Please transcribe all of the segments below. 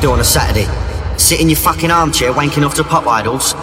do on a Saturday? Sit in your fucking armchair wanking off to pop idols?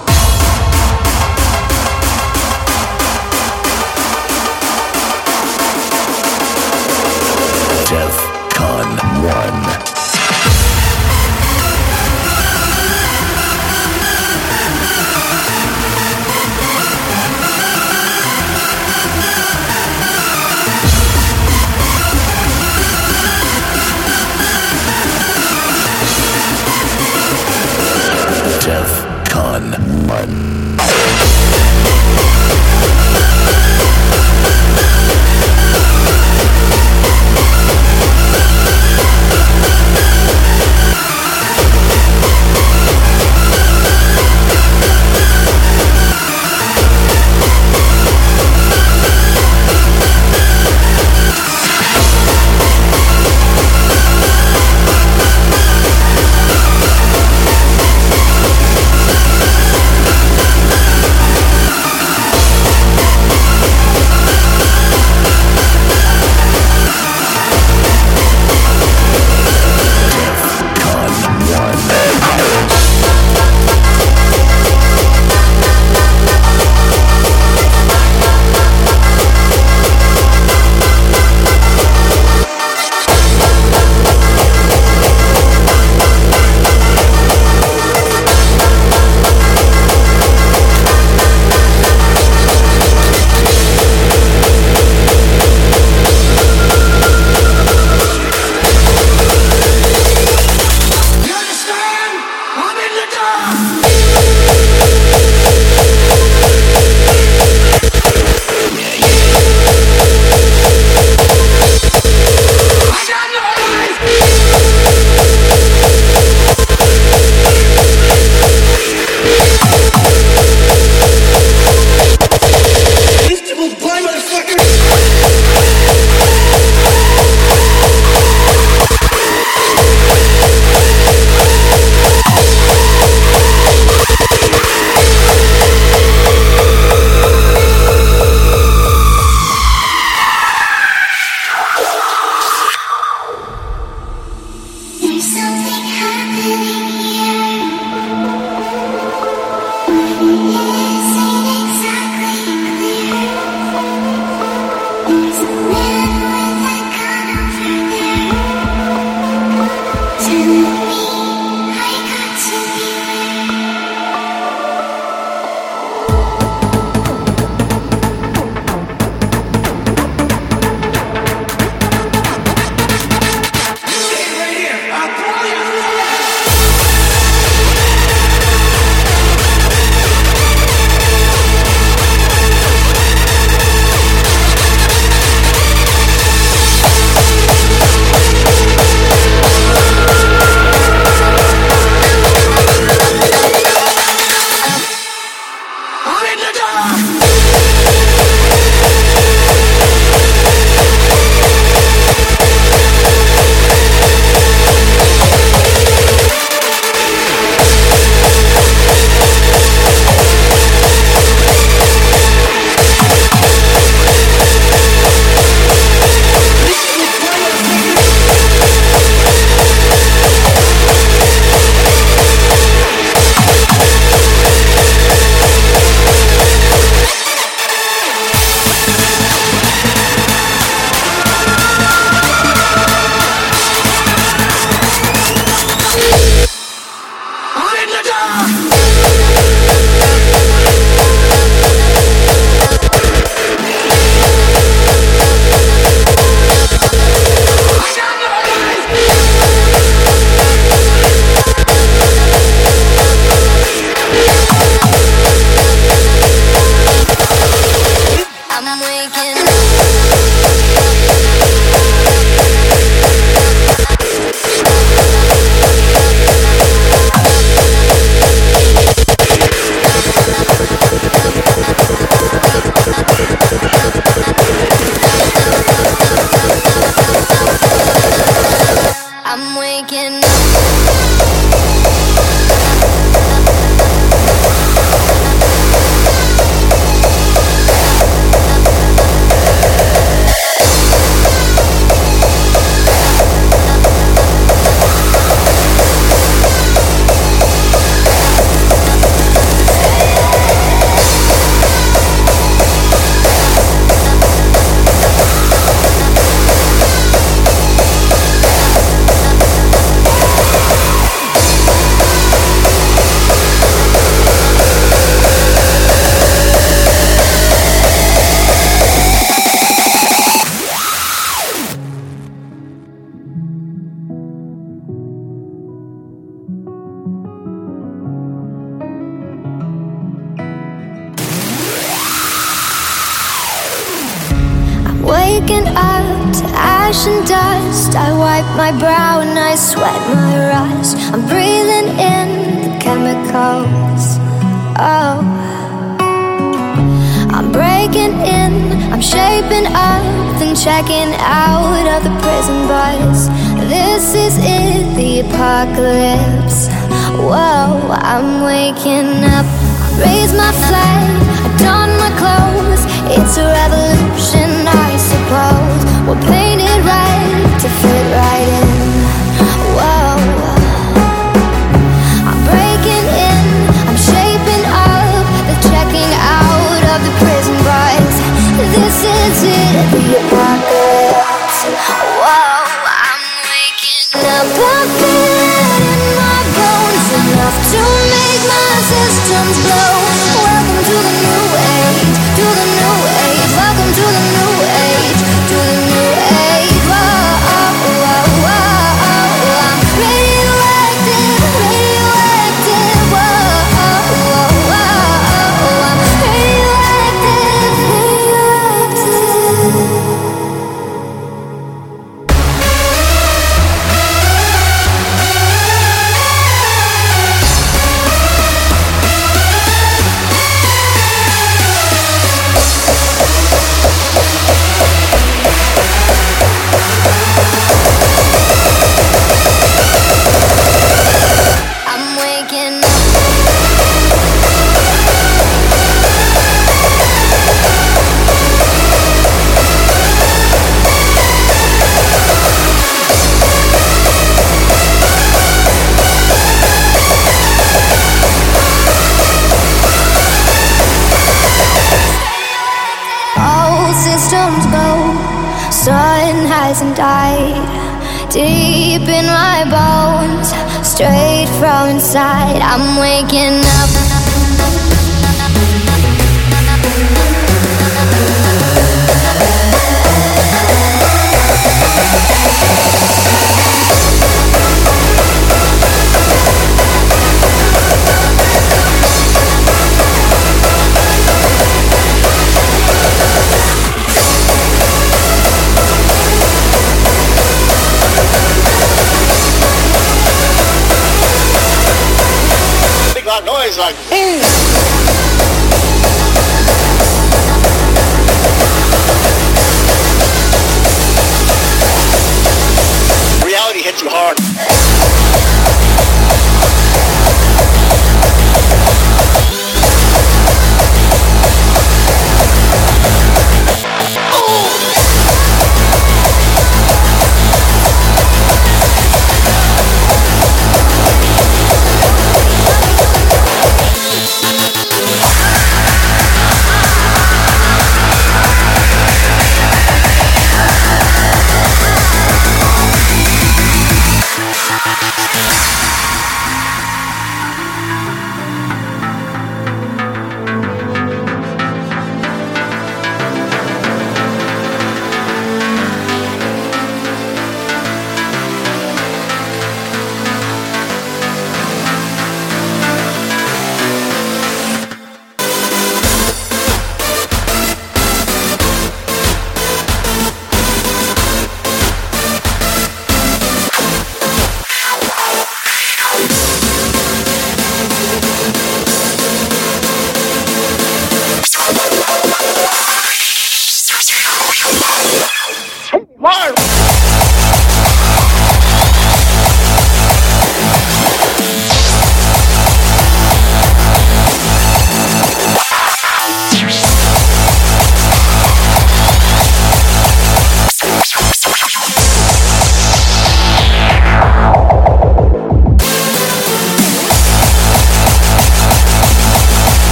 Reality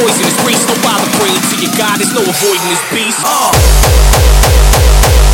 poisonous grace. No bother praying to your God, there's no avoiding this beast. Uh.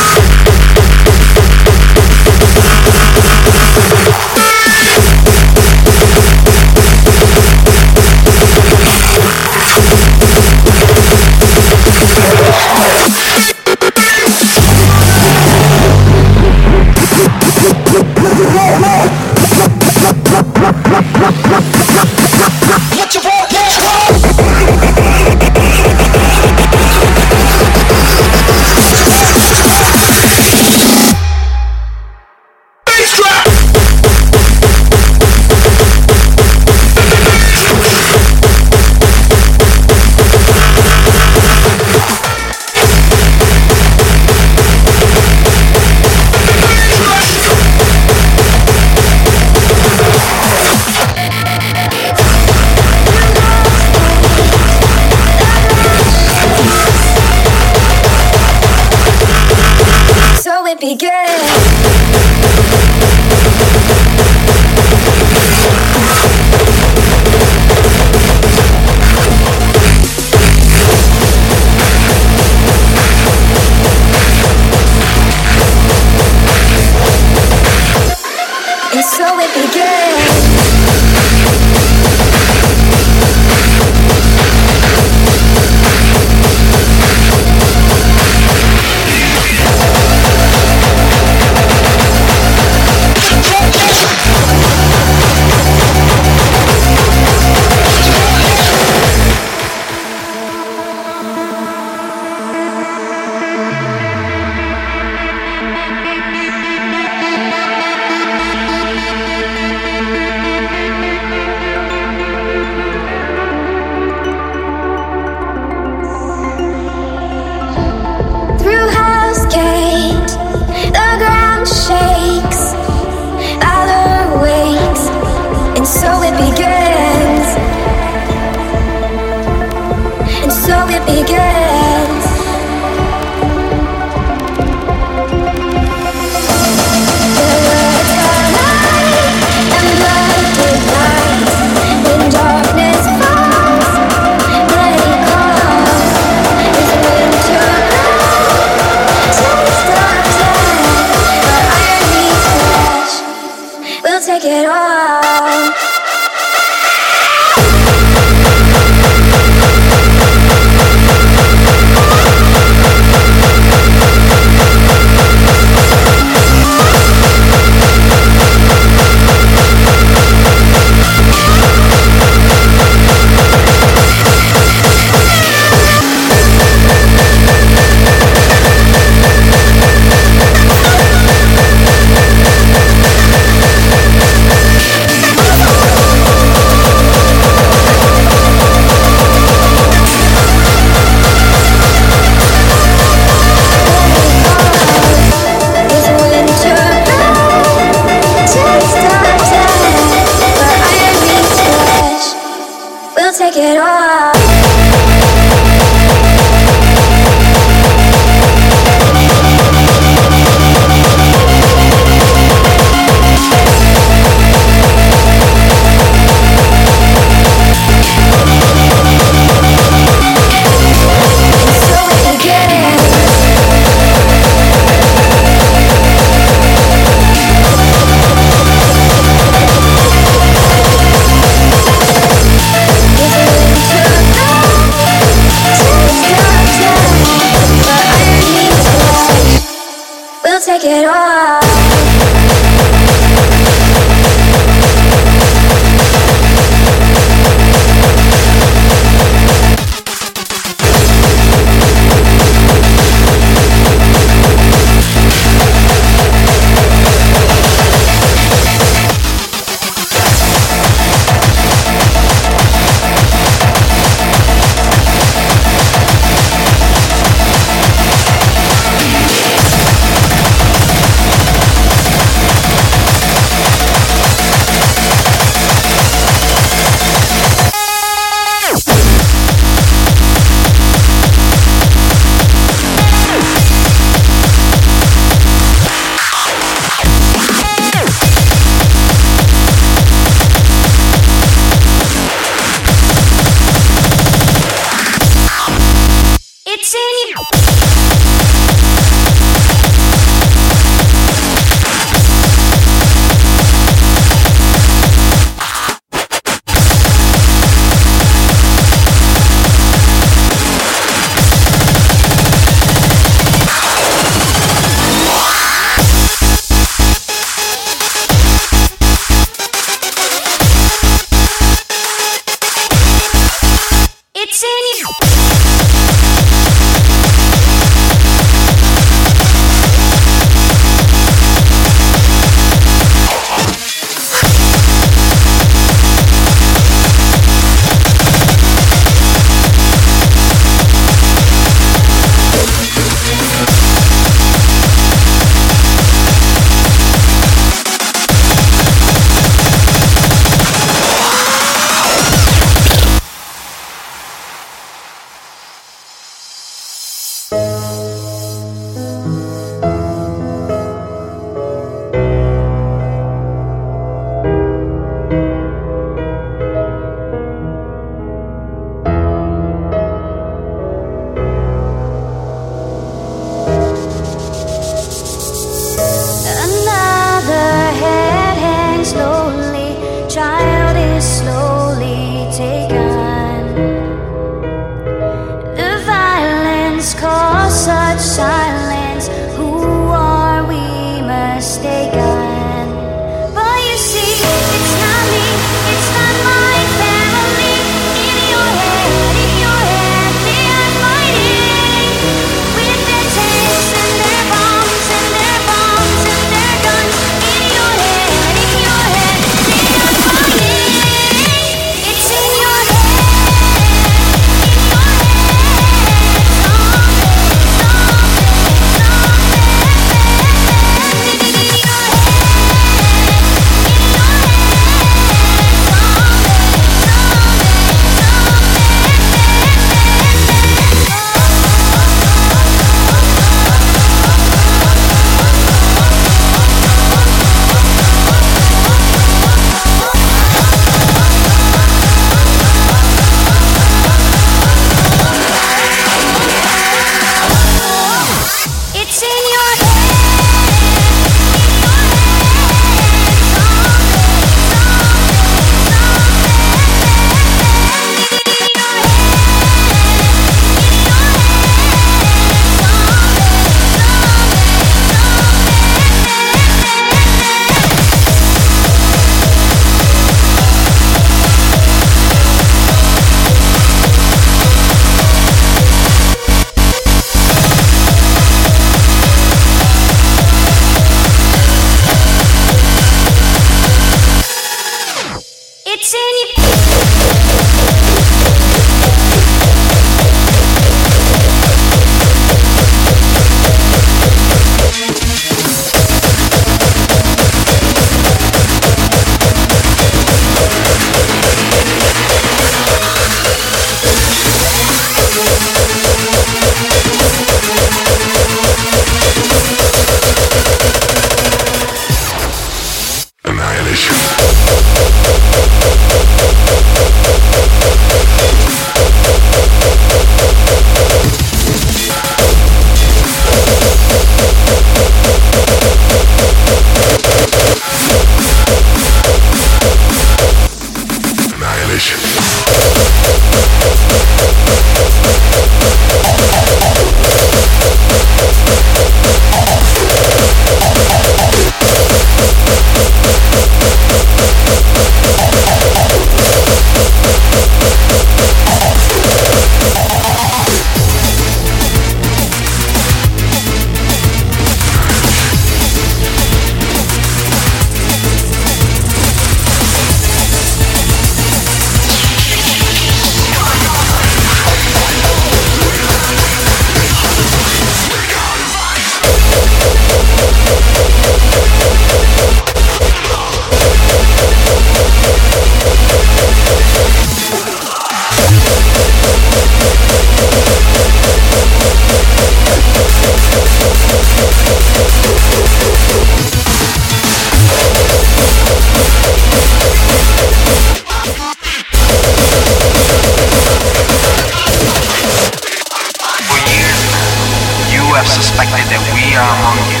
Are among you.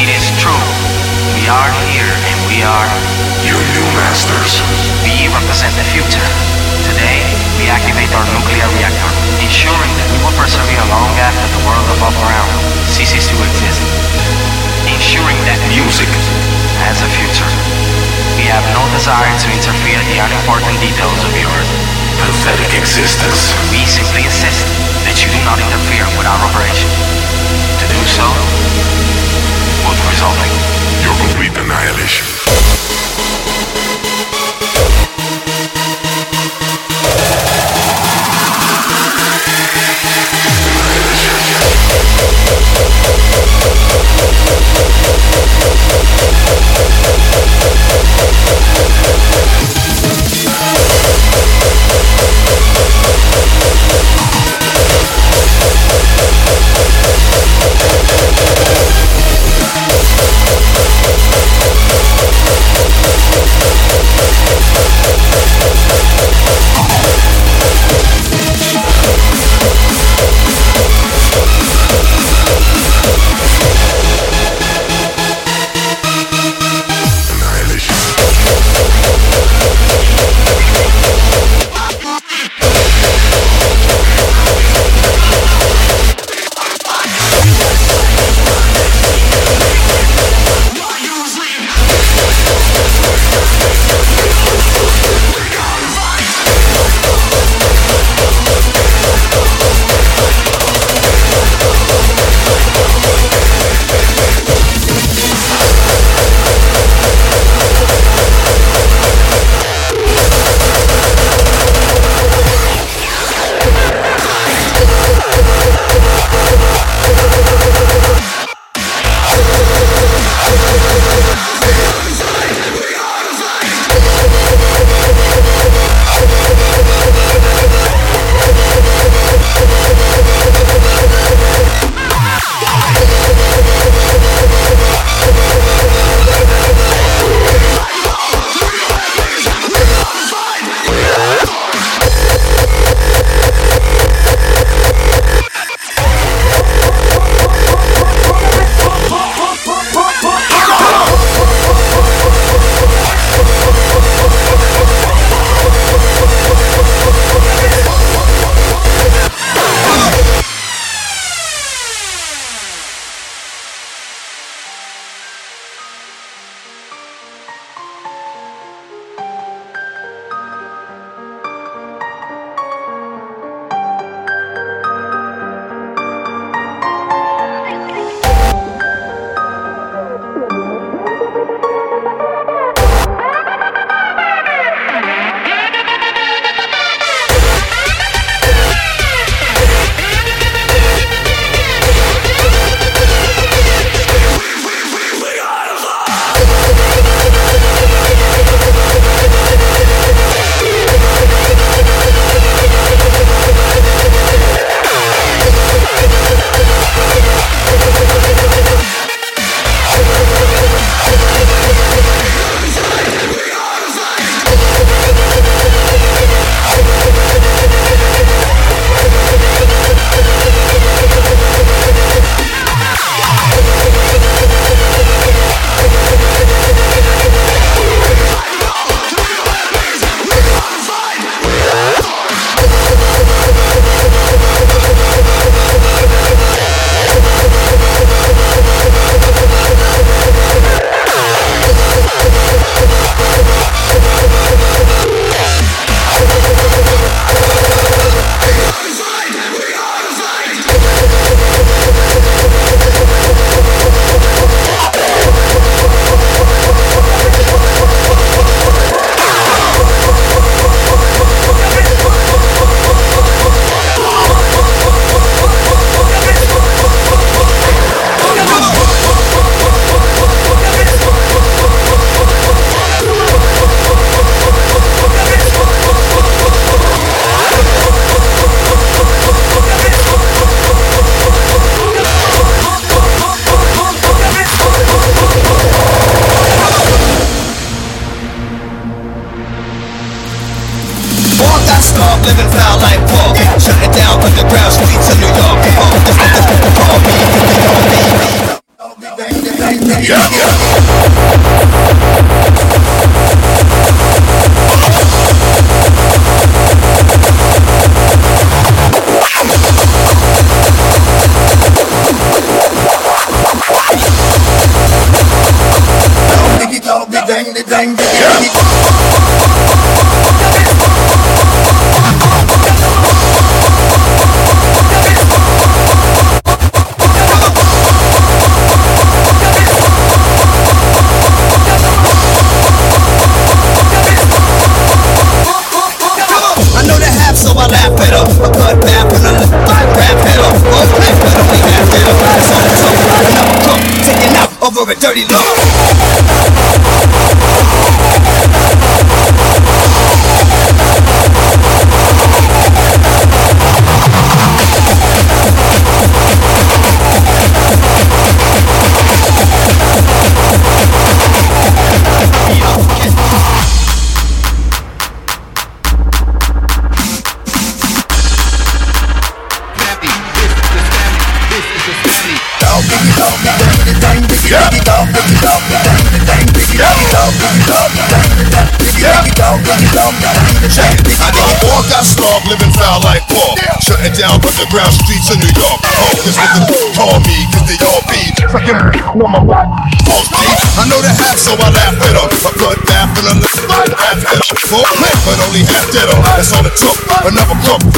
It is true. We are here and we are Your new masters. We represent the future. Today, we activate our nuclear reactor, ensuring that we will persevere long after the world above ground ceases to exist. Ensuring that music has a future. We have no desire to interfere in the unimportant details of your Pathetic existence. We simply insist that you do not interfere with our operation. Your complete annihilation.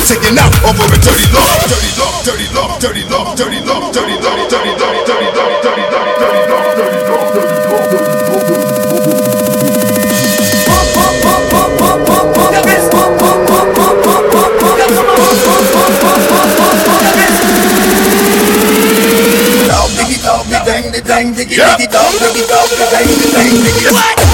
taking out over a dirty law. Dirty law, dirty law, dirty law, dirty law, dirty law, dirty law, dirty law, dirty law, dirty law, dirty law, dirty law, dirty law, dirty law. Dang the dang the dang the dang the dang the dang the dang the dang the dang the dang the